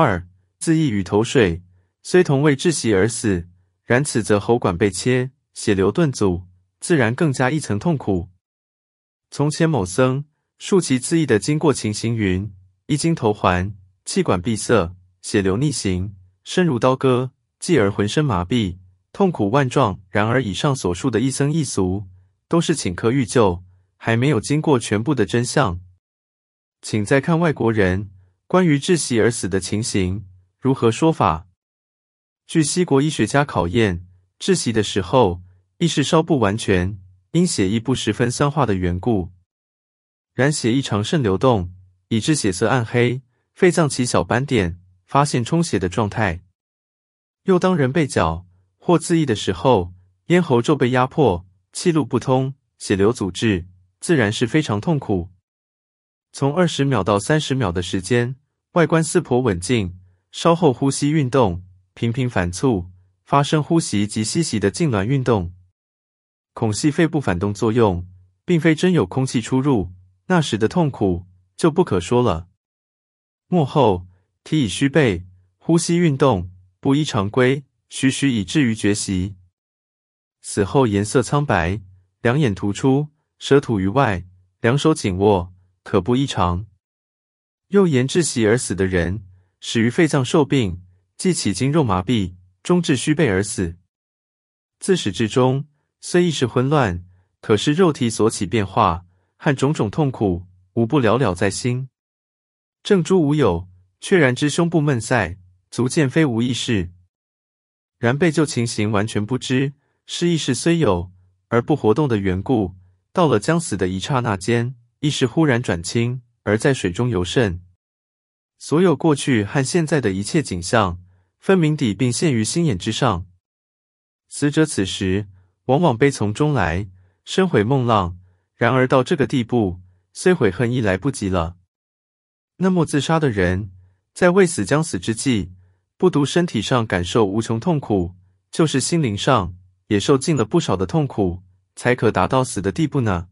二自缢与投水，虽同为窒息而死，然此则喉管被切，血流顿阻，自然更加一层痛苦。从前某僧述其自缢的经过情形云：一经头环，气管闭塞，血流逆行，身如刀割，继而浑身麻痹，痛苦万状。然而以上所述的一僧一俗，都是请客欲救，还没有经过全部的真相。请再看外国人关于窒息而死的情形如何说法。据西国医学家考验，窒息的时候，意识稍不完全，因血液不十分酸化的缘故，然血液常渗流动，以致血色暗黑，肺脏起小斑点，发现充血的状态。又当人被绞或自缢的时候，咽喉骤被压迫，气路不通，血流阻滞，自然是非常痛苦。从二十秒到三十秒的时间，外观似颇稳静，稍后呼吸运动频频反促，发生呼吸及吸息的痉挛运动，恐系肺部反动作用，并非真有空气出入。那时的痛苦就不可说了。末后体已虚背，呼吸运动不依常规，徐徐以至于绝息。死后颜色苍白，两眼突出，舌吐于外，两手紧握。可不异常。又言窒息而死的人，始于肺脏受病，即起经肉麻痹，终至虚背而死。自始至终，虽意识混乱，可是肉体所起变化和种种痛苦，无不了了在心。正诸无有，确然知胸部闷塞，足见非无意识。然被救情形完全不知，是意识虽有而不活动的缘故。到了将死的一刹那间。意识忽然转清，而在水中游甚。所有过去和现在的一切景象，分明地并现于心眼之上。死者此时往往悲从中来，深悔梦浪。然而到这个地步，虽悔恨亦来不及了。那么自杀的人，在未死将死之际，不独身体上感受无穷痛苦，就是心灵上也受尽了不少的痛苦，才可达到死的地步呢？